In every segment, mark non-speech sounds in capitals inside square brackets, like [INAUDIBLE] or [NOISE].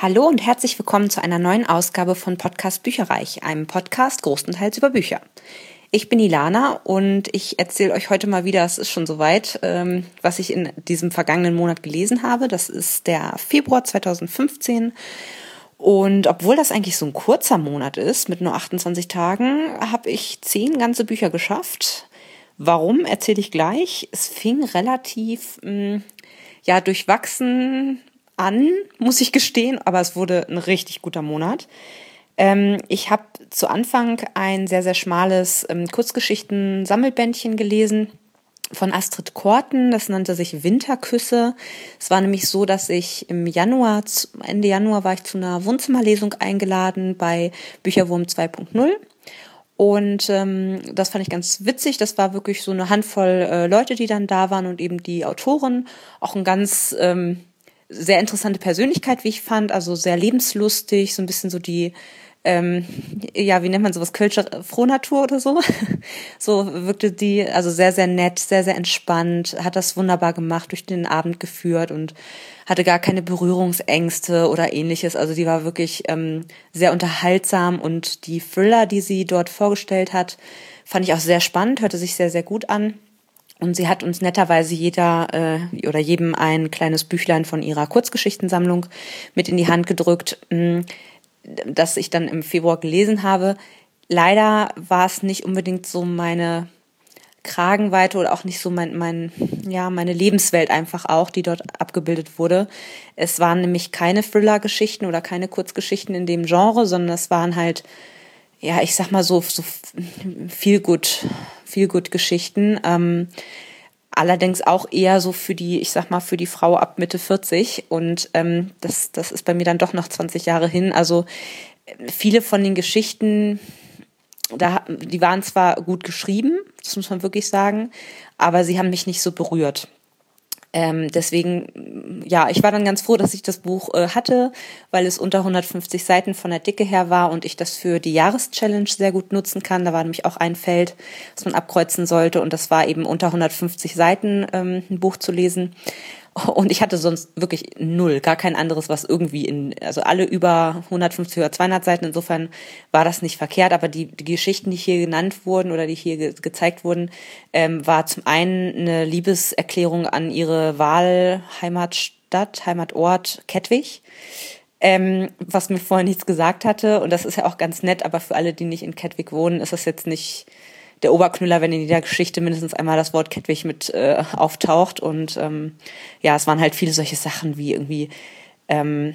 Hallo und herzlich willkommen zu einer neuen Ausgabe von Podcast Bücherreich, einem Podcast großenteils über Bücher. Ich bin Ilana und ich erzähle euch heute mal wieder, es ist schon soweit, ähm, was ich in diesem vergangenen Monat gelesen habe. Das ist der Februar 2015. Und obwohl das eigentlich so ein kurzer Monat ist, mit nur 28 Tagen, habe ich zehn ganze Bücher geschafft. Warum, erzähle ich gleich. Es fing relativ, mm, ja, durchwachsen an, muss ich gestehen, aber es wurde ein richtig guter Monat. Ähm, ich habe zu Anfang ein sehr, sehr schmales ähm, Kurzgeschichten-Sammelbändchen gelesen von Astrid Korten. Das nannte sich Winterküsse. Es war nämlich so, dass ich im Januar, Ende Januar war ich zu einer Wohnzimmerlesung eingeladen bei Bücherwurm 2.0. Und ähm, das fand ich ganz witzig. Das war wirklich so eine Handvoll äh, Leute, die dann da waren und eben die Autorin. Auch ein ganz ähm, sehr interessante Persönlichkeit, wie ich fand, also sehr lebenslustig, so ein bisschen so die, ähm, ja, wie nennt man sowas, Kölsche Frohnatur oder so. [LAUGHS] so wirkte die, also sehr, sehr nett, sehr, sehr entspannt, hat das wunderbar gemacht, durch den Abend geführt und hatte gar keine Berührungsängste oder ähnliches. Also die war wirklich ähm, sehr unterhaltsam und die Thriller, die sie dort vorgestellt hat, fand ich auch sehr spannend, hörte sich sehr, sehr gut an. Und sie hat uns netterweise jeder äh, oder jedem ein kleines Büchlein von ihrer Kurzgeschichtensammlung mit in die Hand gedrückt, mh, hm, das ich dann im Februar gelesen habe. Leider war es nicht unbedingt so meine Kragenweite oder auch nicht so mein, mein, ja, meine Lebenswelt einfach auch, die dort abgebildet wurde. Es waren nämlich keine Thriller-Geschichten oder keine Kurzgeschichten in dem Genre, sondern es waren halt, ja, ich sag mal so, so viel gut Feelgood-Geschichten. Ähm, allerdings auch eher so für die, ich sag mal, für die Frau ab Mitte 40. Und ähm, das, das ist bei mir dann doch noch 20 Jahre hin. Also viele von den Geschichten, da, die waren zwar gut geschrieben, das muss man wirklich sagen, aber sie haben mich nicht so berührt. Ähm, deswegen, ja, ich war dann ganz froh, dass ich das Buch äh, hatte, weil es unter 150 Seiten von der Dicke her war und ich das für die Jahreschallenge sehr gut nutzen kann. Da war nämlich auch ein Feld, das man abkreuzen sollte und das war eben unter 150 Seiten ähm, ein Buch zu lesen. Und ich hatte sonst wirklich null, gar kein anderes, was irgendwie in, also alle über 150 oder 200 Seiten. Insofern war das nicht verkehrt. Aber die, die Geschichten, die hier genannt wurden oder die hier ge gezeigt wurden, ähm, war zum einen eine Liebeserklärung an ihre Wahlheimatstadt, Heimatort Kettwig. Ähm, was mir vorher nichts gesagt hatte. Und das ist ja auch ganz nett, aber für alle, die nicht in Kettwig wohnen, ist das jetzt nicht der Oberknüller, wenn in jeder Geschichte mindestens einmal das Wort Kettwig mit äh, auftaucht. Und ähm, ja, es waren halt viele solche Sachen wie irgendwie ähm,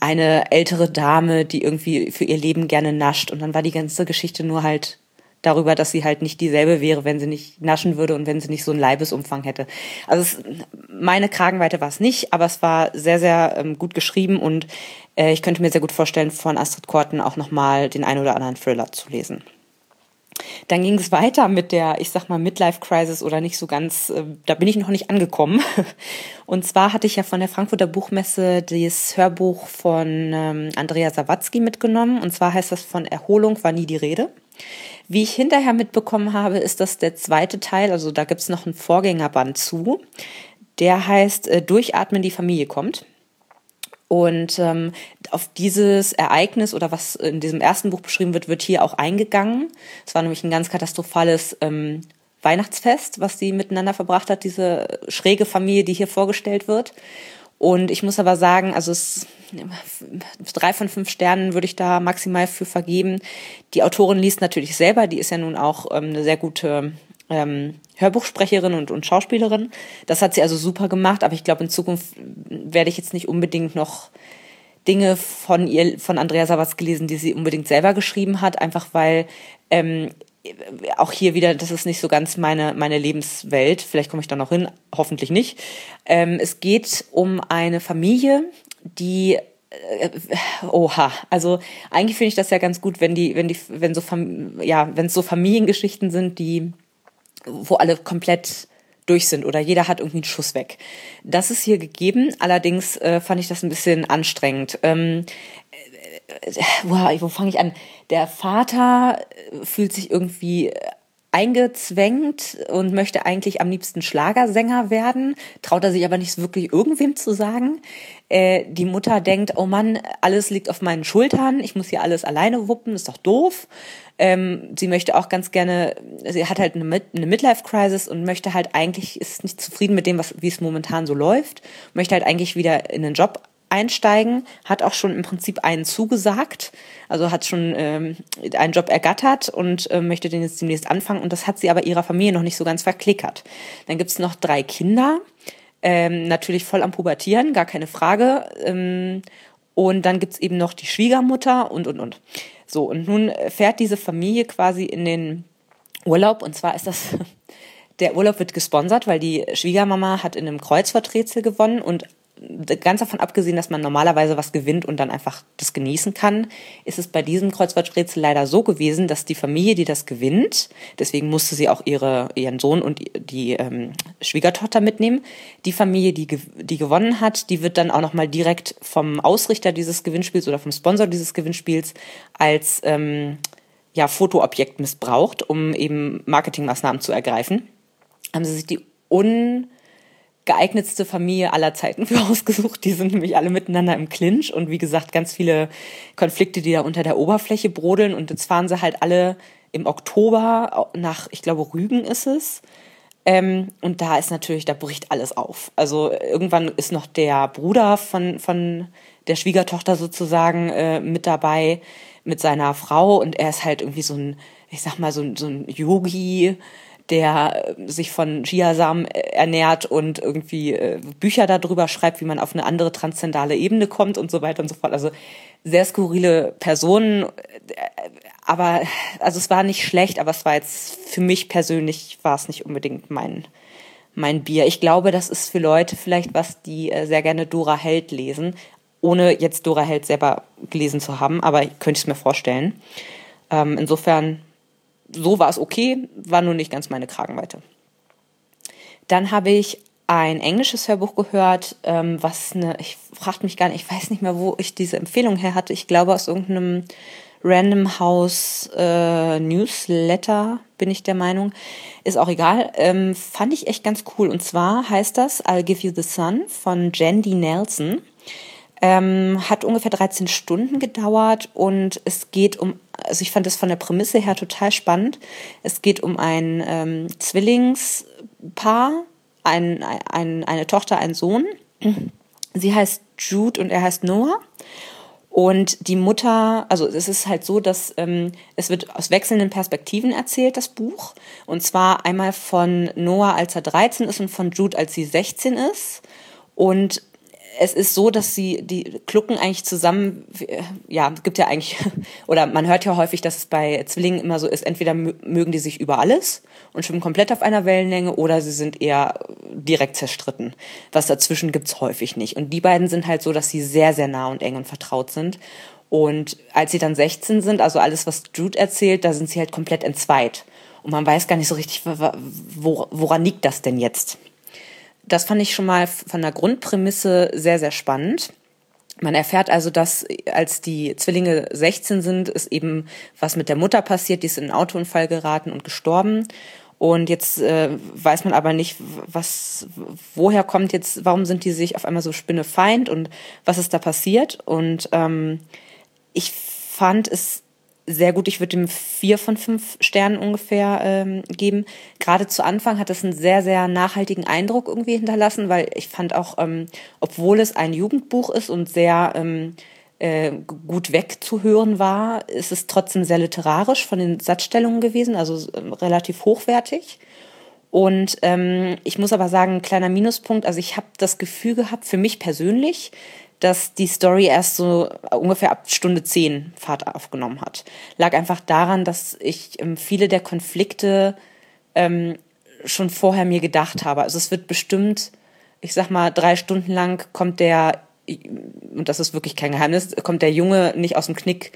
eine ältere Dame, die irgendwie für ihr Leben gerne nascht. Und dann war die ganze Geschichte nur halt darüber, dass sie halt nicht dieselbe wäre, wenn sie nicht naschen würde und wenn sie nicht so einen Leibesumfang hätte. Also es, meine Kragenweite war es nicht, aber es war sehr, sehr ähm, gut geschrieben und äh, ich könnte mir sehr gut vorstellen, von Astrid Korten auch nochmal den ein oder anderen Thriller zu lesen. Dann ging es weiter mit der, ich sag mal, Midlife-Crisis oder nicht so ganz, äh, da bin ich noch nicht angekommen. [LAUGHS] Und zwar hatte ich ja von der Frankfurter Buchmesse das Hörbuch von ähm, Andrea Sawatzki mitgenommen. Und zwar heißt das von Erholung war nie die Rede. Wie ich hinterher mitbekommen habe, ist das der zweite Teil, also da gibt's noch einen Vorgängerband zu. Der heißt äh, Durchatmen, die Familie kommt. Und ähm, auf dieses Ereignis oder was in diesem ersten Buch beschrieben wird, wird hier auch eingegangen. Es war nämlich ein ganz katastrophales ähm, Weihnachtsfest, was sie miteinander verbracht hat, diese schräge Familie, die hier vorgestellt wird. Und ich muss aber sagen, also es drei von fünf Sternen würde ich da maximal für vergeben. Die Autorin liest natürlich selber, die ist ja nun auch ähm, eine sehr gute ähm, Hörbuchsprecherin und, und Schauspielerin. Das hat sie also super gemacht, aber ich glaube, in Zukunft werde ich jetzt nicht unbedingt noch Dinge von ihr, von Andrea Savas gelesen, die sie unbedingt selber geschrieben hat, einfach weil ähm, auch hier wieder, das ist nicht so ganz meine, meine Lebenswelt. Vielleicht komme ich da noch hin, hoffentlich nicht. Ähm, es geht um eine Familie, die äh, oha, also eigentlich finde ich das ja ganz gut, wenn die, wenn die, wenn so, ja, wenn es so Familiengeschichten sind, die wo alle komplett durch sind oder jeder hat irgendwie einen Schuss weg. Das ist hier gegeben, allerdings äh, fand ich das ein bisschen anstrengend. Ähm, äh, wow, wo fange ich an? Der Vater äh, fühlt sich irgendwie eingezwängt und möchte eigentlich am liebsten Schlagersänger werden, traut er sich aber nicht wirklich irgendwem zu sagen. Äh, die Mutter denkt, oh Mann, alles liegt auf meinen Schultern, ich muss hier alles alleine wuppen, ist doch doof. Ähm, sie möchte auch ganz gerne, sie hat halt eine, eine Midlife-Crisis und möchte halt eigentlich, ist nicht zufrieden mit dem, was, wie es momentan so läuft, möchte halt eigentlich wieder in den Job einsteigen, hat auch schon im Prinzip einen zugesagt, also hat schon ähm, einen Job ergattert und äh, möchte den jetzt demnächst anfangen und das hat sie aber ihrer Familie noch nicht so ganz verklickert. Dann gibt's noch drei Kinder, ähm, natürlich voll am Pubertieren, gar keine Frage. Ähm, und dann gibt's eben noch die Schwiegermutter und, und, und. So, und nun fährt diese Familie quasi in den Urlaub. Und zwar ist das [LAUGHS] der Urlaub wird gesponsert, weil die Schwiegermama hat in einem Kreuzworträtsel gewonnen. Und ganz davon abgesehen, dass man normalerweise was gewinnt und dann einfach das genießen kann, ist es bei diesem Kreuzworträtsel leider so gewesen, dass die Familie, die das gewinnt, deswegen musste sie auch ihre, ihren Sohn und die ähm, Schwiegertochter mitnehmen, die Familie, die, die gewonnen hat, die wird dann auch nochmal direkt vom Ausrichter dieses Gewinnspiels oder vom Sponsor dieses Gewinnspiels als ähm, ja, Fotoobjekt missbraucht, um eben Marketingmaßnahmen zu ergreifen. Haben sie sich die un geeignetste Familie aller Zeiten für [LAUGHS] ausgesucht. Die sind nämlich alle miteinander im Clinch und wie gesagt, ganz viele Konflikte, die da unter der Oberfläche brodeln. Und jetzt fahren sie halt alle im Oktober nach, ich glaube, Rügen ist es. Ähm, und da ist natürlich, da bricht alles auf. Also irgendwann ist noch der Bruder von, von der Schwiegertochter sozusagen äh, mit dabei, mit seiner Frau. Und er ist halt irgendwie so ein, ich sag mal, so, so ein Yogi, der äh, sich von Chiasamen äh, ernährt und irgendwie äh, Bücher darüber schreibt, wie man auf eine andere transzendale Ebene kommt und so weiter und so fort. Also sehr skurrile Personen, aber also es war nicht schlecht, aber es war jetzt für mich persönlich war es nicht unbedingt mein mein Bier. Ich glaube, das ist für Leute vielleicht was, die sehr gerne Dora Held lesen, ohne jetzt Dora Held selber gelesen zu haben, aber könnte ich es mir vorstellen. Ähm, insofern so war es okay, war nur nicht ganz meine Kragenweite. Dann habe ich ein englisches Hörbuch gehört, ähm, was eine, ich frage mich gar nicht, ich weiß nicht mehr, wo ich diese Empfehlung her hatte. Ich glaube aus irgendeinem Random House äh, Newsletter, bin ich der Meinung. Ist auch egal. Ähm, fand ich echt ganz cool. Und zwar heißt das I'll Give You the Sun von Jandy Nelson. Ähm, hat ungefähr 13 Stunden gedauert und es geht um, also ich fand es von der Prämisse her total spannend. Es geht um ein ähm, Zwillingspaar, ein, ein, eine Tochter, ein Sohn. Sie heißt Jude und er heißt Noah. Und die Mutter, also es ist halt so, dass ähm, es wird aus wechselnden Perspektiven erzählt, das Buch. Und zwar einmal von Noah, als er 13 ist und von Jude, als sie 16 ist. Und es ist so, dass sie die klucken eigentlich zusammen, ja, gibt ja eigentlich, [LAUGHS] oder man hört ja häufig, dass es bei Zwillingen immer so ist, entweder mögen die sich über alles und schwimmen komplett auf einer Wellenlänge oder sie sind eher direkt zerstritten. Was dazwischen gibt's häufig nicht. Und die beiden sind halt so, dass sie sehr, sehr nah und eng und vertraut sind. Und als sie dann 16 sind, also alles, was Jude erzählt, da sind sie halt komplett entzweit. Und man weiß gar nicht so richtig, woran liegt das denn jetzt? Das fand ich schon mal von der Grundprämisse sehr, sehr spannend. Man erfährt also, dass als die Zwillinge 16 sind, ist eben was mit der Mutter passiert, die ist in einen Autounfall geraten und gestorben. Und jetzt äh, weiß man aber nicht, was, woher kommt jetzt, warum sind die sich auf einmal so spinnefeind und was ist da passiert. Und ähm, ich fand es sehr gut. Ich würde ihm vier von fünf Sternen ungefähr ähm, geben. Gerade zu Anfang hat es einen sehr, sehr nachhaltigen Eindruck irgendwie hinterlassen, weil ich fand auch, ähm, obwohl es ein Jugendbuch ist und sehr ähm, äh, gut wegzuhören war, ist es trotzdem sehr literarisch von den Satzstellungen gewesen, also ähm, relativ hochwertig. Und ähm, ich muss aber sagen, ein kleiner Minuspunkt, also ich habe das Gefühl gehabt, für mich persönlich, dass die Story erst so ungefähr ab Stunde 10 Fahrt aufgenommen hat. Lag einfach daran, dass ich ähm, viele der Konflikte ähm, schon vorher mir gedacht habe. Also es wird bestimmt, ich sag mal, drei Stunden lang kommt der, und das ist wirklich kein Geheimnis, kommt der Junge nicht aus dem Knick,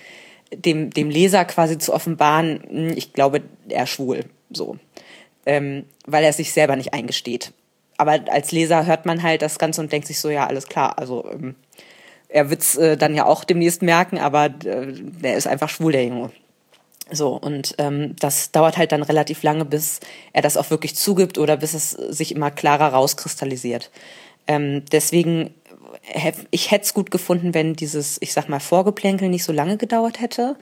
dem, dem Leser quasi zu offenbaren, hm, ich glaube, er schwul. So. Ähm, weil er sich selber nicht eingesteht aber als Leser hört man halt das Ganze und denkt sich so, ja, alles klar. Also ähm, er wird's äh, dann ja auch demnächst merken, aber äh, der ist einfach schwul, der Junge. So, und ähm, das dauert halt dann relativ lange, bis er das auch wirklich zugibt oder bis es sich immer klarer rauskristallisiert. Ähm, deswegen, ich hätte es gut gefunden, wenn dieses, ich sag mal, Vorgeplänkel nicht so lange gedauert hätte.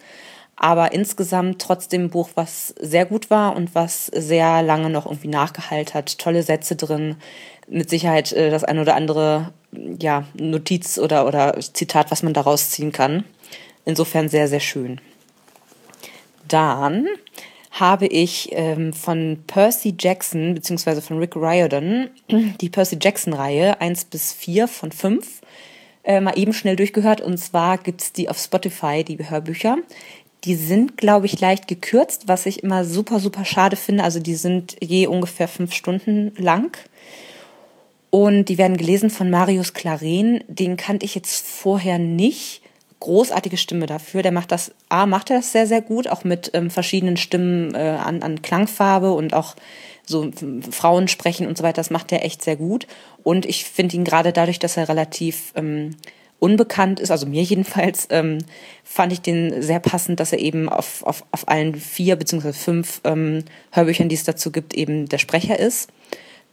Aber insgesamt trotzdem ein Buch, was sehr gut war und was sehr lange noch irgendwie nachgeheilt hat. Tolle Sätze drin, mit Sicherheit äh, das ein oder andere ja, Notiz oder, oder Zitat, was man daraus ziehen kann. Insofern sehr, sehr schön. Dann habe ich ähm, von Percy Jackson beziehungsweise von Rick Riordan [CLEARS THROAT] die Percy Jackson-Reihe 1 bis 4 von 5 äh, mal eben schnell durchgehört. Und zwar gibt's die auf Spotify, die Hörbücher. Die sind, glaube ich, leicht gekürzt, was ich immer super, super schade finde. Also die sind je ungefähr fünf Stunden lang. Und die werden gelesen von Marius Claren. Den kannte ich jetzt vorher nicht großartige Stimme dafür. Der macht das, A, macht er das sehr, sehr gut, auch mit ähm, verschiedenen Stimmen äh, an, an Klangfarbe und auch so Frauen sprechen und so weiter. Das macht er echt sehr gut. Und ich finde ihn gerade dadurch, dass er relativ ähm, unbekannt ist, also mir [LAUGHS] jedenfalls, ähm, fand ich den sehr passend, dass er eben auf, auf, auf allen vier beziehungsweise fünf ähm, Hörbüchern, die es dazu gibt, eben der Sprecher ist.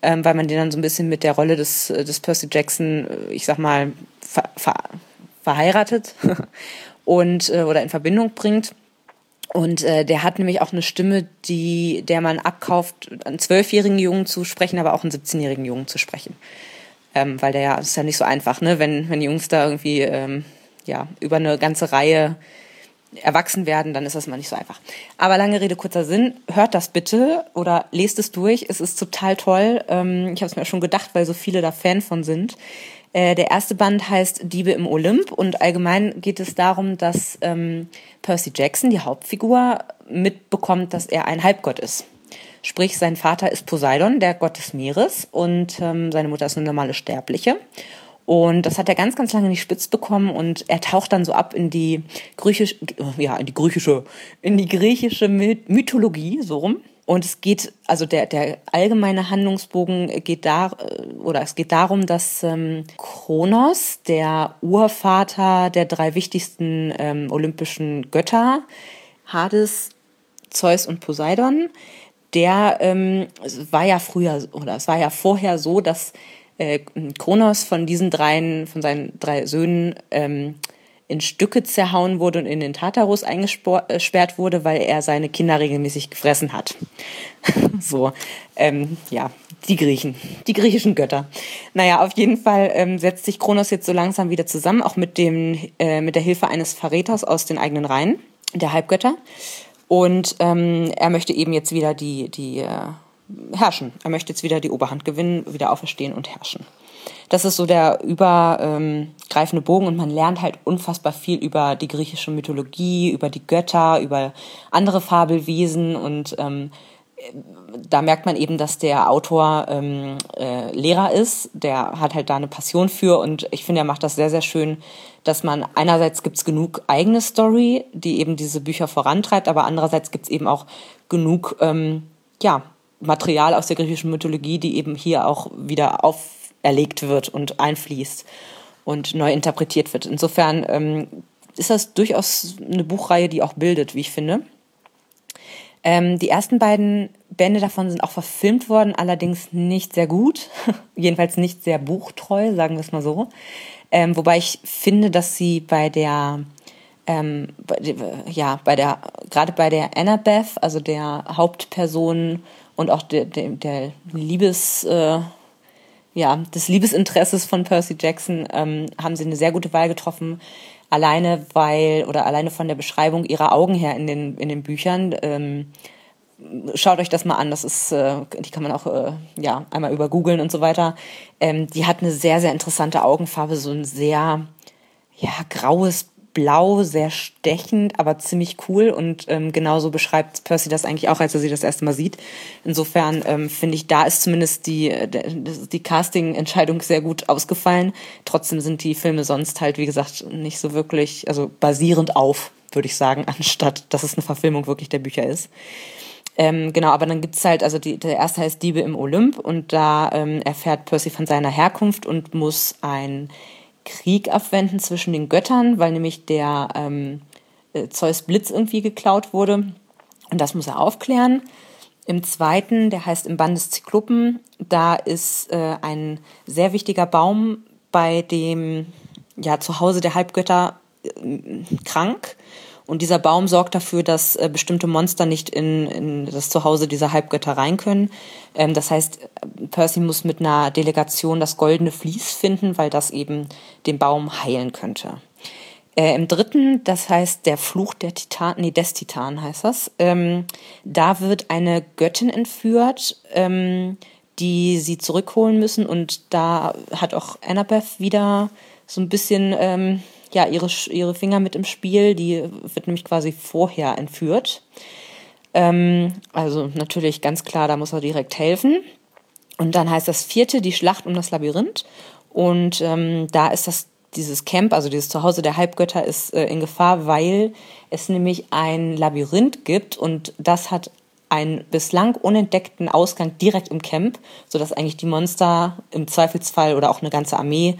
Ähm, weil man den dann so ein bisschen mit der Rolle des, des Percy Jackson, äh, ich sag mal, ver, ver, verheiratet [LAUGHS] und äh, oder in Verbindung bringt. Und äh, der hat nämlich auch eine Stimme, die der man abkauft, einen zwölfjährigen Jungen zu sprechen, aber auch einen 17-jährigen Jungen zu sprechen. Ähm, weil der ja, ist ja nicht so einfach, ne? Wenn, wenn Jungs da irgendwie ähm, ja, über eine ganze Reihe erwachsen werden, dann ist das mal nicht so einfach. Aber lange Rede, kurzer Sinn, hört das bitte oder lest es durch. Es ist total toll. Ähm, ich habe es mir schon gedacht, weil so viele da Fan von sind. Äh, der erste Band heißt Diebe im Olymp und allgemein geht es darum, dass ähm, Percy Jackson, die Hauptfigur, mitbekommt, dass er ein Halbgott ist. Sprich, sein Vater ist Poseidon, der Gott des Meeres, und ähm, seine Mutter ist eine normale Sterbliche. Und das hat er ganz, ganz lange nicht spitz bekommen und er taucht dann so ab in die griechische, ja, in die griechische, in die griechische Mythologie, so rum. Und es geht, also der, der allgemeine Handlungsbogen geht da, oder es geht darum, dass ähm, Kronos, der Urvater der drei wichtigsten ähm, olympischen Götter, Hades, Zeus und Poseidon, der ähm, war ja früher, oder es war ja vorher so, dass äh, Kronos von diesen dreien, von seinen drei Söhnen, ähm, in Stücke zerhauen wurde und in den Tartarus eingesperrt wurde, weil er seine Kinder regelmäßig gefressen hat. [LAUGHS] so, ähm, ja, die Griechen, die griechischen Götter. Naja, auf jeden Fall ähm, setzt sich Kronos jetzt so langsam wieder zusammen, auch mit, dem, äh, mit der Hilfe eines Verräters aus den eigenen Reihen, der Halbgötter. Und ähm, er möchte eben jetzt wieder die, die äh, herrschen. Er möchte jetzt wieder die Oberhand gewinnen, wieder auferstehen und herrschen. Das ist so der übergreifende Bogen und man lernt halt unfassbar viel über die griechische Mythologie, über die Götter, über andere Fabelwesen und ähm, da merkt man eben, dass der Autor ähm, äh, Lehrer ist. Der hat halt da eine Passion für und ich finde, er macht das sehr, sehr schön, dass man einerseits gibt's genug eigene Story, die eben diese Bücher vorantreibt, aber andererseits gibt's eben auch genug ähm, ja, Material aus der griechischen Mythologie, die eben hier auch wieder auf erlegt wird und einfließt und neu interpretiert wird. Insofern ähm, ist das durchaus eine Buchreihe, die auch bildet, wie ich finde. Ähm, die ersten beiden Bände davon sind auch verfilmt worden, allerdings nicht sehr gut, [LAUGHS] jedenfalls nicht sehr buchtreu, sagen wir es mal so. Ähm, wobei ich finde, dass sie bei der ähm, ja, bei der, gerade bei der Annabeth, also der Hauptperson und auch der, der, der Liebes, äh, ja, des Liebesinteresses von Percy Jackson ähm, haben sie eine sehr gute Wahl getroffen. Alleine weil, oder alleine von der Beschreibung ihrer Augen her in den, in den Büchern. Ähm, schaut euch das mal an. Das ist, äh, die kann man auch äh, ja einmal über googeln und so weiter. Ähm, die hat eine sehr, sehr interessante Augenfarbe, so ein sehr ja, graues blau, sehr stechend, aber ziemlich cool. Und ähm, genauso beschreibt Percy das eigentlich auch, als er sie das erste Mal sieht. Insofern ähm, finde ich, da ist zumindest die, die Casting-Entscheidung sehr gut ausgefallen. Trotzdem sind die Filme sonst halt, wie gesagt, nicht so wirklich, also basierend auf, würde ich sagen, [LAUGHS] anstatt dass es eine Verfilmung wirklich der Bücher ist. Ähm, genau, aber dann gibt's halt, also die, der erste heißt Diebe im Olymp und da ähm, erfährt Percy von seiner Herkunft und muss ein Krieg abwenden zwischen den Göttern, weil nämlich der ähm, äh, Zeus Blitz irgendwie geklaut wurde. Und das muss er aufklären. Im zweiten, der heißt im Band des Zyklopen, da ist äh, ein sehr wichtiger Baum bei dem ja, Zuhause der Halbgötter äh, krank. Und dieser Baum sorgt dafür, dass äh, bestimmte Monster nicht in, in das Zuhause dieser Halbgötter rein können. Ähm, das heißt, Percy muss mit einer Delegation das goldene Vlies finden, weil das eben den Baum heilen könnte. Äh, Im dritten, das heißt der Fluch der Titan, nee, des Titan heißt das, ähm, da wird eine Göttin entführt, ähm, die sie zurückholen müssen und da hat auch Annabeth wieder so ein bisschen ähm, ja, ihre, ihre Finger mit im Spiel. Die wird nämlich quasi vorher entführt. Ähm, also natürlich ganz klar, da muss er direkt helfen. Und dann heißt das vierte die Schlacht um das Labyrinth. Und ähm, da ist das dieses Camp, also dieses Zuhause der Halbgötter, ist äh, in Gefahr, weil es nämlich ein Labyrinth gibt und das hat einen bislang unentdeckten Ausgang direkt im Camp, sodass eigentlich die Monster im Zweifelsfall oder auch eine ganze Armee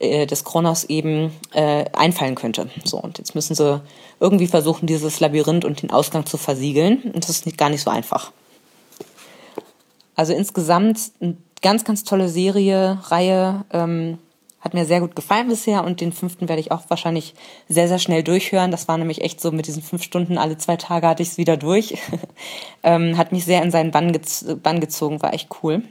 äh, des Kronos eben äh, einfallen könnte. So, und jetzt müssen sie irgendwie versuchen, dieses Labyrinth und den Ausgang zu versiegeln. Und das ist nicht, gar nicht so einfach. Also insgesamt eine ganz, ganz tolle Serie, Reihe. Ähm, hat mir sehr gut gefallen bisher und den fünften werde ich auch wahrscheinlich sehr, sehr schnell durchhören. Das war nämlich echt so mit diesen fünf Stunden, alle zwei Tage hatte ich es wieder durch. [LAUGHS] ähm, hat mich sehr in seinen Bann, gez Bann gezogen, war echt cool.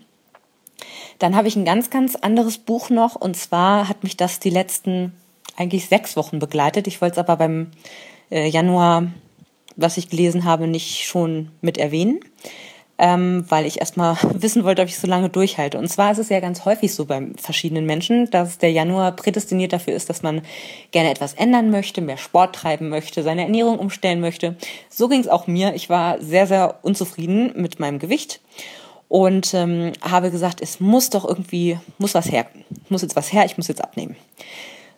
Dann habe ich ein ganz, ganz anderes Buch noch und zwar hat mich das die letzten eigentlich sechs Wochen begleitet. Ich wollte es aber beim äh, Januar, was ich gelesen habe, nicht schon mit erwähnen ähm, weil ich erstmal [LAUGHS] wissen wollte, ob ich so lange durchhalte. Und zwar ist es ja ganz häufig so bei verschiedenen Menschen, dass der Januar prädestiniert dafür ist, dass man gerne etwas ändern möchte, mehr Sport treiben möchte, seine Ernährung umstellen möchte. So ging es auch mir. Ich war sehr, sehr unzufrieden mit meinem Gewicht und ähm, habe gesagt, es muss doch irgendwie, muss was her, muss jetzt was her, ich muss jetzt abnehmen.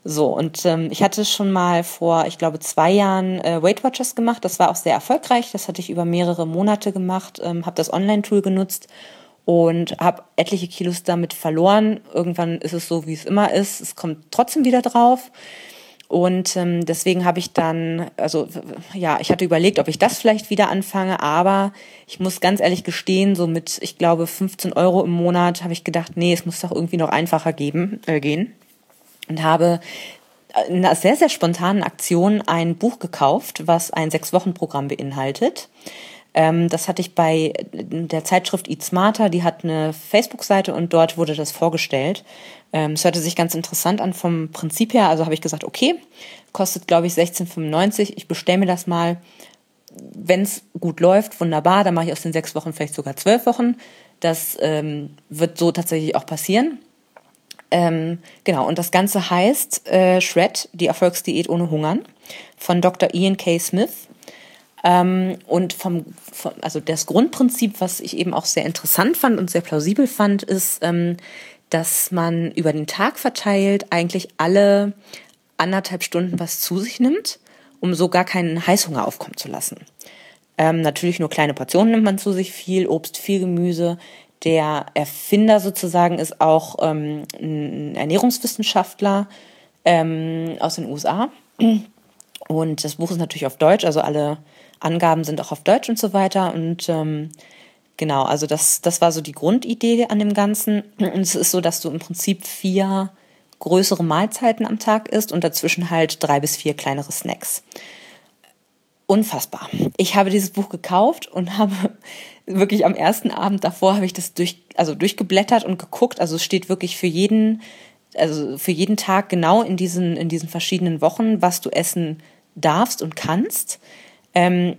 So, und ähm, ich hatte schon mal vor, ich glaube, zwei Jahren äh, Weight Watchers gemacht. Das war auch sehr erfolgreich. Das hatte ich über mehrere Monate gemacht, ähm, habe das Online-Tool genutzt und habe etliche Kilos damit verloren. Irgendwann ist es so, wie es immer ist. Es kommt trotzdem wieder drauf. Und ähm, deswegen habe ich dann, also ja, ich hatte überlegt, ob ich das vielleicht wieder anfange, aber ich muss ganz ehrlich gestehen, so mit, ich glaube, 15 Euro im Monat habe ich gedacht, nee, es muss doch irgendwie noch einfacher geben, äh, gehen und habe in einer sehr, sehr spontanen Aktion ein Buch gekauft, was ein Sechs-Wochen-Programm beinhaltet. Ähm, das hatte ich bei der Zeitschrift Eat Smarter, die hat eine Facebook-Seite und dort wurde das vorgestellt. Ähm, es hörte sich ganz interessant an vom Prinzip her, also habe ich gesagt, okay, kostet glaube ich 16,95, ich bestelle mir das mal. Wenn es gut läuft, wunderbar, dann mache ich aus den sechs Wochen vielleicht sogar zwölf Wochen. Das ähm, wird so tatsächlich auch passieren. Ähm, genau, und das Ganze heißt äh, Shred, die Erfolgsdiät ohne Hungern von Dr. Ian K. Smith. Ähm, und vom, vom, also das Grundprinzip, was ich eben auch sehr interessant fand und sehr plausibel fand, ist, ähm, dass man über den Tag verteilt eigentlich alle anderthalb Stunden was zu sich nimmt, um so gar keinen Heißhunger aufkommen zu lassen. Ähm, natürlich nur kleine Portionen nimmt man zu sich, viel Obst, viel Gemüse, der Erfinder sozusagen ist auch ähm, ein Ernährungswissenschaftler ähm, aus den USA. Und das Buch ist natürlich auf Deutsch, also alle Angaben sind auch auf Deutsch und so weiter. Und ähm, genau, also das, das war so die Grundidee an dem Ganzen. Und es ist so, dass du im Prinzip vier größere Mahlzeiten am Tag isst und dazwischen halt drei bis vier kleinere Snacks unfassbar. Ich habe dieses Buch gekauft und [LAUGHS] habe wirklich am ersten Abend davor habe ich das durch, also durchgeblättert und geguckt. Also es steht wirklich für jeden, also für jeden Tag genau in diesen, in diesen verschiedenen Wochen, was du essen darfst und kannst. Ähm,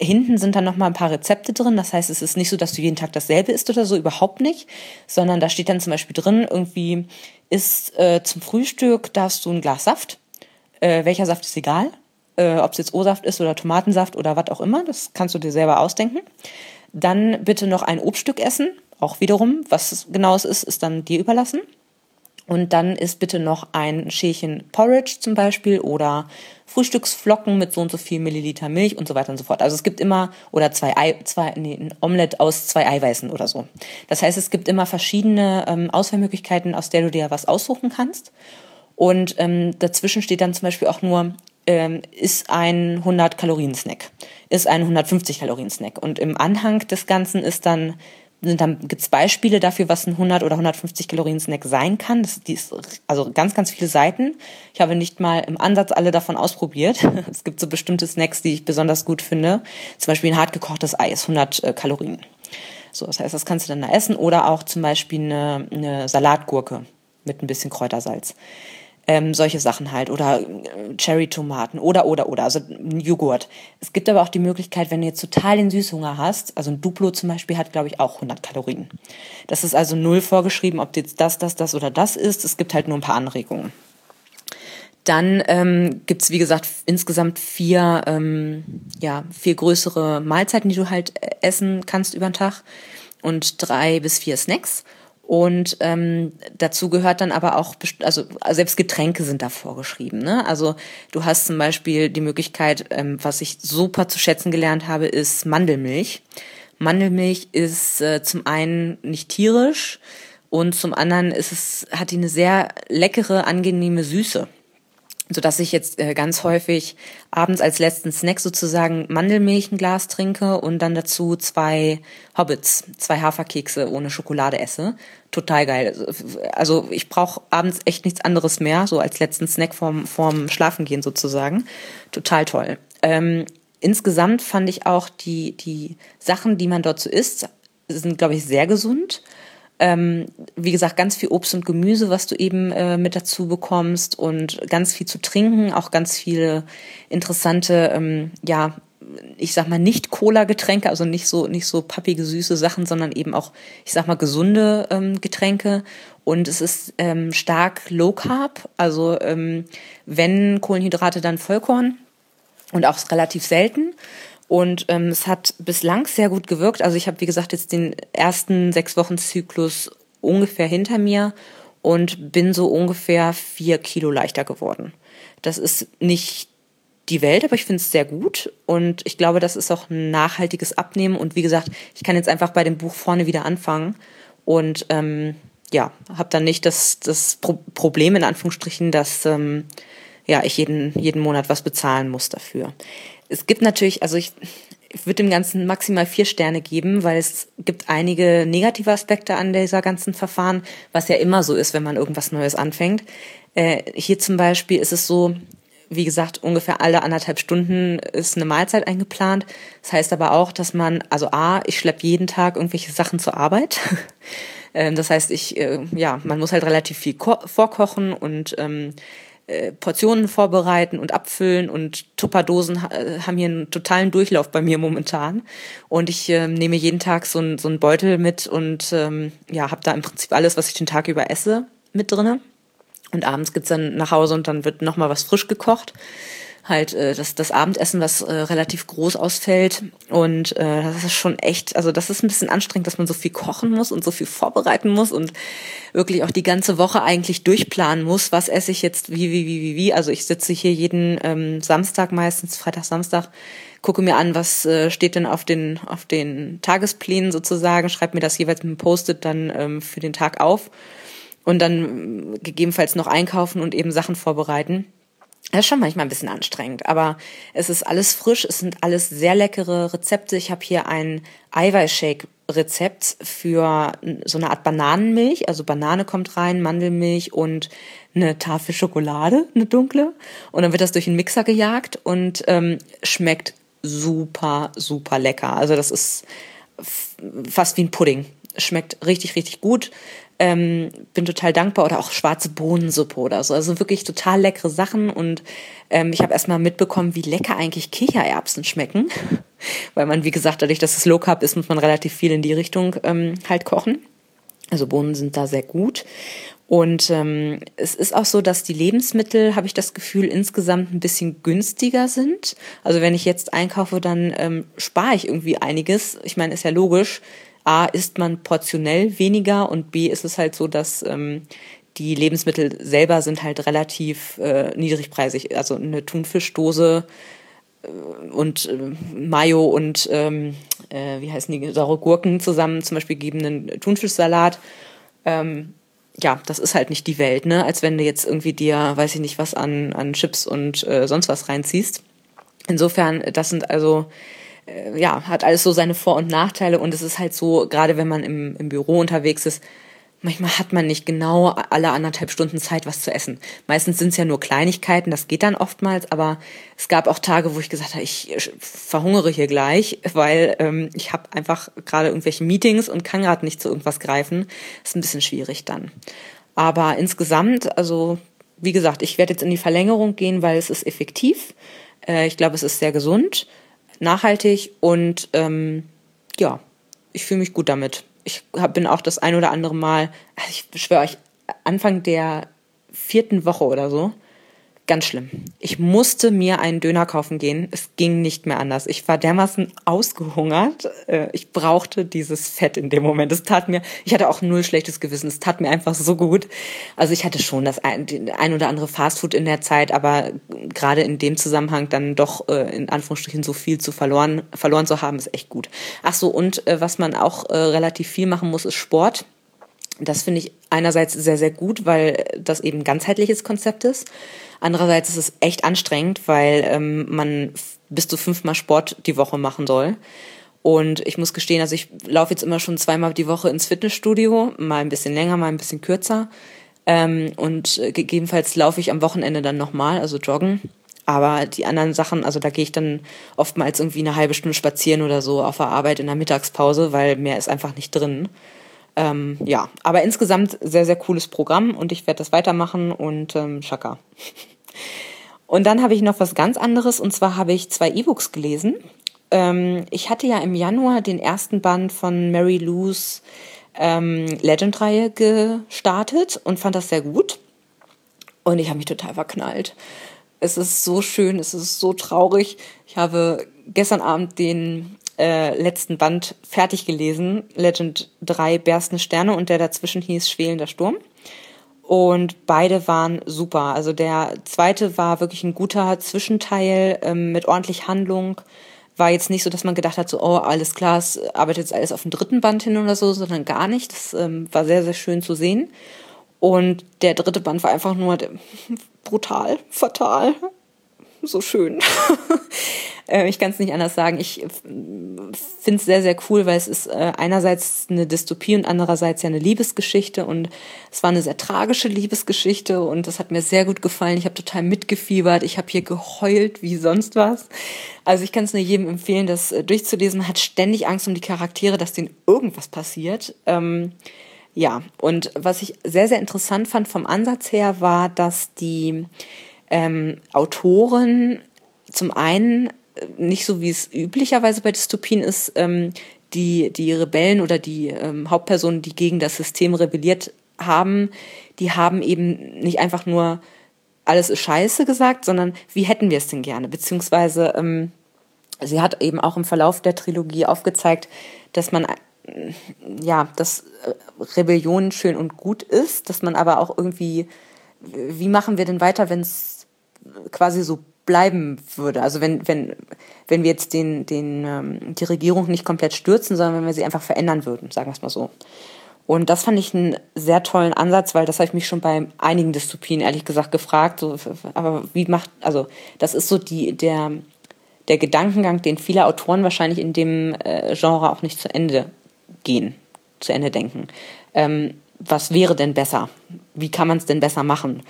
hinten sind dann noch mal ein paar Rezepte drin. Das heißt, es ist nicht so, dass du jeden Tag dasselbe isst oder so, überhaupt nicht, sondern da steht dann zum Beispiel drin, irgendwie ist äh, zum Frühstück darfst du ein Glas Saft. Äh, welcher Saft ist egal äh, ob es jetzt O-Saft ist oder Tomatensaft oder was auch immer, das kannst du dir selber ausdenken. Dann bitte noch ein Obststück essen, auch wiederum, was genau es ist, ist dann dir überlassen. Und dann ist bitte noch ein Schälchen Porridge zum Beispiel oder Frühstücksflocken mit so und so viel Milliliter Milch und so weiter und so fort. Also es gibt immer, oder zwei Ei, zwei, nee, ein Omelett aus zwei Eiweißen oder so. Das heißt, es gibt immer verschiedene ähm, Auswahlmöglichkeiten, aus der du dir was aussuchen kannst. Und ähm, dazwischen steht dann zum Beispiel auch nur ähm, ist ein 100 Kalorien Snack, ist ein 150 Kalorien Snack. Und im Anhang des Ganzen ist dann dann gibt's Beispiele dafür, was ein 100 oder 150 Kalorien Snack sein kann. Das, die ist, also ganz, ganz viele Seiten. Ich habe nicht mal im Ansatz alle davon ausprobiert. [LAUGHS] Es gibt so bestimmte Snacks, die ich besonders gut finde. Zum Beispiel ein hart Eis, 100 äh, Kalorien. So, das heißt, das kannst du dann da essen. Oder auch zum Beispiel eine, eine Salatgurke mit ein bisschen Kräutersalz. Ähm, solche Sachen halt. Oder äh, Cherry-Tomaten. Oder, oder, oder. Also Joghurt. Es gibt aber auch die Möglichkeit, wenn du jetzt total den Süßhunger hast, also ein Duplo zum Beispiel hat, glaube ich, auch 100 Kalorien. Das ist also null vorgeschrieben, ob jetzt das, das, das oder das ist. Es gibt halt nur ein paar Anregungen. Dann ähm, gibt wie gesagt, insgesamt vier, ähm, ja, vier größere Mahlzeiten, die du halt äh, essen kannst über den Tag und drei bis vier Snacks. Und ähm, dazu gehört dann aber auch, also selbst Getränke sind da vorgeschrieben. Ne? Also du hast zum Beispiel die Möglichkeit, ähm, was ich super zu schätzen gelernt habe, ist Mandelmilch. Mandelmilch ist äh, zum einen nicht tierisch und zum anderen ist es, hat die eine sehr leckere, angenehme Süße so dass ich jetzt äh, ganz häufig abends als letzten Snack sozusagen Mandelmilch ein Glas trinke und dann dazu zwei Hobbits, zwei Haferkekse ohne Schokolade esse. Total geil. Also ich brauche abends echt nichts anderes mehr, so als letzten Snack vorm, vorm Schlafengehen sozusagen. Total toll. Ähm, insgesamt fand ich auch die, die Sachen, die man dort so isst, sind, glaube ich, sehr gesund. Ähm, wie gesagt, ganz viel Obst und Gemüse, was du eben äh, mit dazu bekommst und ganz viel zu trinken, auch ganz viele interessante, ähm, ja, ich sag mal nicht Cola-Getränke, also nicht so nicht so pappige süße Sachen, sondern eben auch, ich sag mal gesunde ähm, Getränke. Und es ist ähm, stark Low Carb, also ähm, wenn Kohlenhydrate, dann Vollkorn und auch relativ selten. Und ähm, es hat bislang sehr gut gewirkt. Also ich habe, wie gesagt, jetzt den ersten sechs Wochen Zyklus ungefähr hinter mir und bin so ungefähr vier Kilo leichter geworden. Das ist nicht die Welt, aber ich finde es sehr gut und ich glaube, das ist auch ein nachhaltiges Abnehmen und wie gesagt, ich kann jetzt einfach bei dem Buch vorne wieder anfangen und ähm, ja, habe dann nicht das, das Pro Problem in Anführungsstrichen, dass ähm, ja, ich jeden, jeden Monat was bezahlen muss dafür. Es gibt natürlich, also ich, ich würde dem Ganzen maximal vier Sterne geben, weil es gibt einige negative Aspekte an dieser ganzen Verfahren, was ja immer so ist, wenn man irgendwas Neues anfängt. Äh, hier zum Beispiel ist es so, wie gesagt, ungefähr alle anderthalb Stunden ist eine Mahlzeit eingeplant. Das heißt aber auch, dass man, also A, ich schleppe jeden Tag irgendwelche Sachen zur Arbeit. [LAUGHS] Ähm, das heißt, ich, äh, ja, man muss halt relativ viel vorkochen und ähm, äh, Portionen vorbereiten und abfüllen und Tupperdosen äh, haben hier einen totalen Durchlauf bei mir momentan. Und ich äh, nehme jeden Tag so, ein, so einen Beutel mit und ähm, ja, habe da im Prinzip alles, was ich den Tag über esse, mit drinne. Und abends geht's dann nach Hause und dann wird nochmal was frisch gekocht halt äh, das, das Abendessen, was äh, relativ groß ausfällt. Und äh, das ist schon echt, also das ist ein bisschen anstrengend, dass man so viel kochen muss und so viel vorbereiten muss und wirklich auch die ganze Woche eigentlich durchplanen muss, was esse ich jetzt wie, wie, wie, wie, wie. Also ich sitze hier jeden ähm, Samstag meistens, Freitag, Samstag, gucke mir an, was äh, steht denn auf den, auf den Tagesplänen sozusagen, schreibe mir das jeweils mit einem Post-it dann ähm, für den Tag auf und dann äh, gegebenenfalls noch einkaufen und eben Sachen vorbereiten. Das ist schon manchmal ein bisschen anstrengend, aber es ist alles frisch, es sind alles sehr leckere Rezepte. Ich habe hier ein Eiweißshake-Rezept für so eine Art Bananenmilch. Also Banane kommt rein, Mandelmilch und eine Tafel Schokolade, eine dunkle. Und dann wird das durch einen Mixer gejagt und ähm, schmeckt super, super lecker. Also das ist fast wie ein Pudding. Schmeckt richtig, richtig gut ähm, bin total dankbar oder auch schwarze Bohnensuppe oder so. Also wirklich total leckere Sachen und ähm, ich habe erstmal mitbekommen, wie lecker eigentlich Kichererbsen schmecken, [LAUGHS] weil man, wie gesagt, dadurch, dass es Low Carb ist, muss man relativ viel in die Richtung ähm, halt kochen. Also Bohnen sind da sehr gut. Und ähm, es ist auch so, dass die Lebensmittel, habe ich das Gefühl, insgesamt ein bisschen günstiger sind. Also wenn ich jetzt einkaufe, dann ähm, spare ich irgendwie einiges. Ich meine, ist ja logisch, A, isst man portionell weniger und B, ist es halt so, dass ähm, die Lebensmittel selber sind halt relativ äh, niedrigpreisig. Also eine Thunfischdose äh, und äh, Mayo und ähm, äh, wie heißen die saure Gurken zusammen zum Beispiel geben einen Thunfischsalat. Ähm, ja, das ist halt nicht die Welt, ne? Als wenn du jetzt irgendwie dir, weiß ich nicht, was an, an Chips und äh, sonst was reinziehst. Insofern, das sind also, ja, hat alles so seine Vor- und Nachteile und es ist halt so, gerade wenn man im, im Büro unterwegs ist, manchmal hat man nicht genau alle anderthalb Stunden Zeit, was zu essen. Meistens sind es ja nur Kleinigkeiten, das geht dann oftmals, aber es gab auch Tage, wo ich gesagt habe, ich verhungere hier gleich, [LAUGHS] weil ähm, ich habe einfach gerade irgendwelche Meetings und kann gerade nicht zu irgendwas greifen. ist ein bisschen schwierig dann. Aber insgesamt, also wie gesagt, ich werde jetzt in die Verlängerung gehen, weil es ist effektiv. Äh, ich glaube, es ist sehr gesund, nachhaltig und ähm, ja, ich fühle mich gut damit. Ich hab, bin auch das ein oder andere Mal, also ich schwöre euch, Anfang der vierten Woche oder so, Ganz schlimm. Ich musste mir einen Döner kaufen gehen. Es ging nicht mehr anders. Ich war dermaßen ausgehungert. Äh, ich brauchte dieses Fett in dem Moment. Es tat mir, ich hatte auch null schlechtes Gewissen. Es tat mir einfach so gut. Also ich hatte schon das ein, ein oder andere Fastfood in der Zeit, aber gerade in dem Zusammenhang dann doch äh, in Anführungsstrichen so viel zu verloren, verloren zu haben, ist echt gut. Ach so, und äh, was man auch relativ viel machen muss, ist Sport. Das finde ich einerseits sehr, sehr gut, weil das eben ein ganzheitliches Konzept ist. Andererseits ist es echt anstrengend, weil ähm, man bis zu fünfmal Sport die Woche machen soll. Und ich muss gestehen, also ich laufe jetzt immer schon zweimal die Woche ins Fitnessstudio, mal ein bisschen länger, mal ein bisschen kürzer. Ähm, und gegebenenfalls laufe ich am Wochenende dann nochmal, also joggen. Aber die anderen Sachen, also da gehe ich dann oftmals irgendwie eine halbe Stunde spazieren oder so auf der Arbeit in der Mittagspause, weil mehr ist einfach nicht drin. Ähm, ja, aber insgesamt sehr, sehr cooles Programm und ich werde das weitermachen und ähm, Schaka. [LAUGHS] Und dann habe ich noch was ganz anderes und zwar habe ich zwei E-Books gelesen. Ähm, ich hatte ja im Januar den ersten Band von Mary Lou's ähm, Legend-Reihe gestartet und fand das sehr gut. Und ich habe mich total verknallt. Es ist so schön, es ist so traurig. Ich habe gestern Abend den äh, letzten Band fertig gelesen, Legend 3 Berstende Sterne und der dazwischen hieß Schwelender Sturm. Und beide waren super. Also der zweite war wirklich ein guter Zwischenteil ähm, mit ordentlich Handlung. War jetzt nicht so, dass man gedacht hat, so, oh, alles klar, es arbeitet jetzt alles auf den dritten Band hin oder so, sondern gar nicht. Das ähm, war sehr, sehr schön zu sehen. Und der dritte Band war einfach nur brutal, fatal, so schön. [LAUGHS] Äh, ich kann es nicht anders sagen. Ich finde es sehr, sehr cool, weil es ist äh, einerseits eine Dystopie und andererseits ja eine Liebesgeschichte. Und es war eine sehr tragische Liebesgeschichte und das hat mir sehr gut gefallen. Ich habe total mitgefiebert. Ich habe hier geheult wie sonst was. Also ich kann es nur jedem empfehlen, das äh, durchzulesen. Man hat ständig Angst um die Charaktere, dass denen irgendwas passiert. Ähm, ja, und was ich sehr, sehr interessant fand vom Ansatz her, war, dass die ähm, Autoren zum einen nicht so, wie es üblicherweise bei Dystopien ist, ähm, die, die Rebellen oder die ähm, Hauptpersonen, die gegen das System rebelliert haben, die haben eben nicht einfach nur alles ist scheiße gesagt, sondern wie hätten wir es denn gerne? Beziehungsweise ähm, sie hat eben auch im Verlauf der Trilogie aufgezeigt, dass man äh, ja, dass äh, Rebellion schön und gut ist, dass man aber auch irgendwie, wie machen wir denn weiter, wenn es quasi so bleiben würde. Also wenn, wenn, wenn wir jetzt den, den, ähm, die Regierung nicht komplett stürzen, sondern wenn wir sie einfach verändern würden, sagen wir es mal so. Und das fand ich einen sehr tollen Ansatz, weil das habe ich mich schon bei einigen Dystopien ehrlich gesagt gefragt. So, aber wie macht, also das ist so die, der, der Gedankengang, den viele Autoren wahrscheinlich in dem äh, Genre auch nicht zu Ende gehen, zu Ende denken. Ähm, was wäre denn besser? Wie kann man es denn besser machen?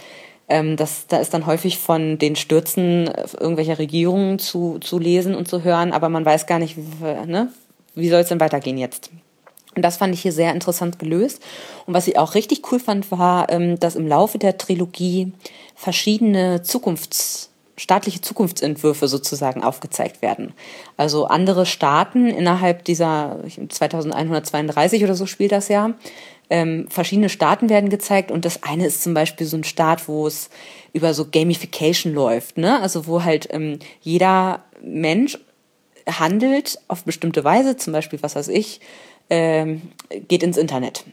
Ähm, das, da ist dann häufig von den Stürzen irgendwelcher Regierungen zu, zu lesen und zu hören, aber man weiß gar nicht, ne, wie soll es denn weitergehen jetzt. Und das fand ich hier sehr interessant gelöst. Und was ich auch richtig cool fand, war, ähm, dass im Laufe der Trilogie verschiedene Zukunfts staatliche Zukunftsentwürfe sozusagen aufgezeigt werden. Also andere Staaten innerhalb dieser 2132 oder so spielt das ja, ähm, verschiedene Staaten werden gezeigt und das eine ist zum Beispiel so ein Staat, wo es über so Gamification läuft, ne? Also wo halt ähm, jeder Mensch handelt auf bestimmte Weise, zum Beispiel, was weiß ich, ähm, geht ins Internet.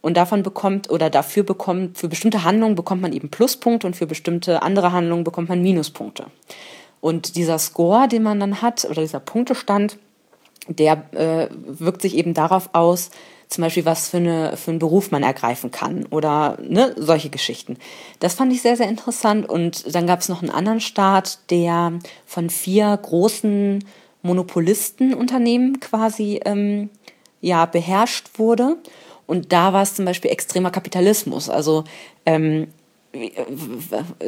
Und davon bekommt oder dafür bekommt, für bestimmte Handlungen bekommt man eben Pluspunkte und für bestimmte andere Handlungen bekommt man Minuspunkte. Und dieser Score, den man dann hat, oder dieser Punktestand, der äh, wirkt sich eben darauf aus, zum Beispiel, was für, eine, für einen Beruf man ergreifen kann oder ne, solche Geschichten. Das fand ich sehr, sehr interessant. Und dann gab es noch einen anderen Staat, der von vier großen Monopolistenunternehmen quasi ähm, ja, beherrscht wurde. Und da war es zum Beispiel extremer Kapitalismus. Also ähm,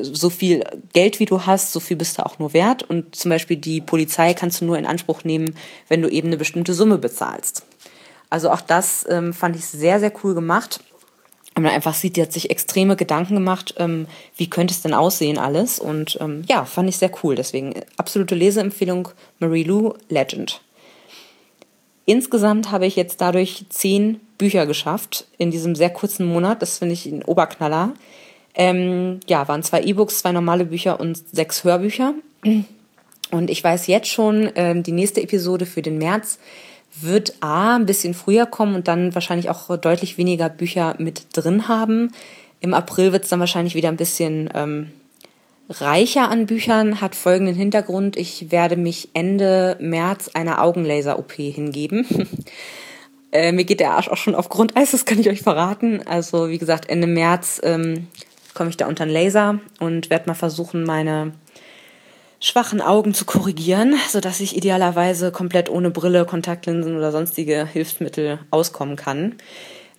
so viel Geld wie du hast, so viel bist du auch nur wert. Und zum Beispiel die Polizei kannst du nur in Anspruch nehmen, wenn du eben eine bestimmte Summe bezahlst. Also auch das ähm, fand ich sehr, sehr cool gemacht. Und man einfach sieht, die hat sich extreme Gedanken gemacht, ähm, wie könnte es denn aussehen alles. Und ähm, ja, fand ich sehr cool. Deswegen absolute Leseempfehlung Marie Lou Legend. Insgesamt habe ich jetzt dadurch zehn Bücher geschafft in diesem sehr kurzen Monat. Das finde ich ein Oberknaller. Ähm, ja, waren zwei E-Books, zwei normale Bücher und sechs Hörbücher. Und ich weiß jetzt schon, ähm, die nächste Episode für den März wird A, ein bisschen früher kommen und dann wahrscheinlich auch deutlich weniger Bücher mit drin haben. Im April wird es dann wahrscheinlich wieder ein bisschen ähm, reicher an Büchern, hat folgenden Hintergrund. Ich werde mich Ende März einer Augenlaser-OP hingeben. [LAUGHS] äh, mir geht der Arsch auch schon auf Grundeis, das kann ich euch verraten. Also wie gesagt, Ende März ähm, komme ich da unter einen Laser und werde mal versuchen, meine schwachen Augen zu korrigieren, sodass ich idealerweise komplett ohne Brille, Kontaktlinsen oder sonstige Hilfsmittel auskommen kann.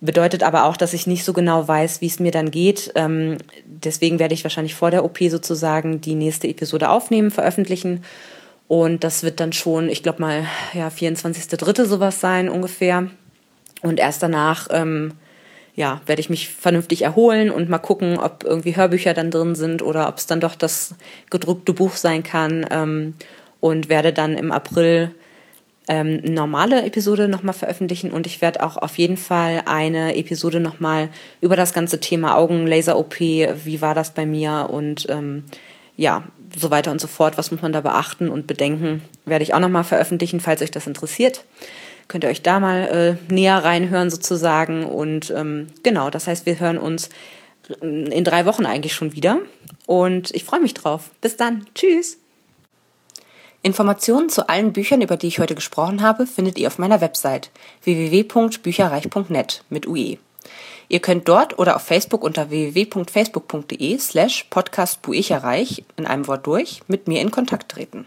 Bedeutet aber auch, dass ich nicht so genau weiß, wie es mir dann geht. Ähm, deswegen werde ich wahrscheinlich vor der OP sozusagen die nächste Episode aufnehmen, veröffentlichen. Und das wird dann schon, ich glaube mal, ja, 24.3. sowas sein ungefähr. Und erst danach ähm, ja, werde ich mich vernünftig erholen und mal gucken, ob irgendwie Hörbücher dann drin sind oder ob es dann doch das gedruckte Buch sein kann. Ähm, und werde dann im April ähm, normale Episode nochmal veröffentlichen und ich werde auch auf jeden Fall eine Episode nochmal über das ganze Thema Augenlaser-OP, wie war das bei mir und ähm, ja, so weiter und so fort, was muss man da beachten und bedenken, werde ich auch nochmal veröffentlichen, falls euch das interessiert könnt ihr euch da mal äh, näher reinhören sozusagen. Und ähm, genau, das heißt, wir hören uns in drei Wochen eigentlich schon wieder. Und ich freue mich drauf. Bis dann. Tschüss. Informationen zu allen Büchern, über die ich heute gesprochen habe, findet ihr auf meiner Website www.bücherreich.net mit UE. Ihr könnt dort oder auf Facebook unter www.facebook.de slash podcastbuicherreich in einem Wort durch mit mir in Kontakt treten.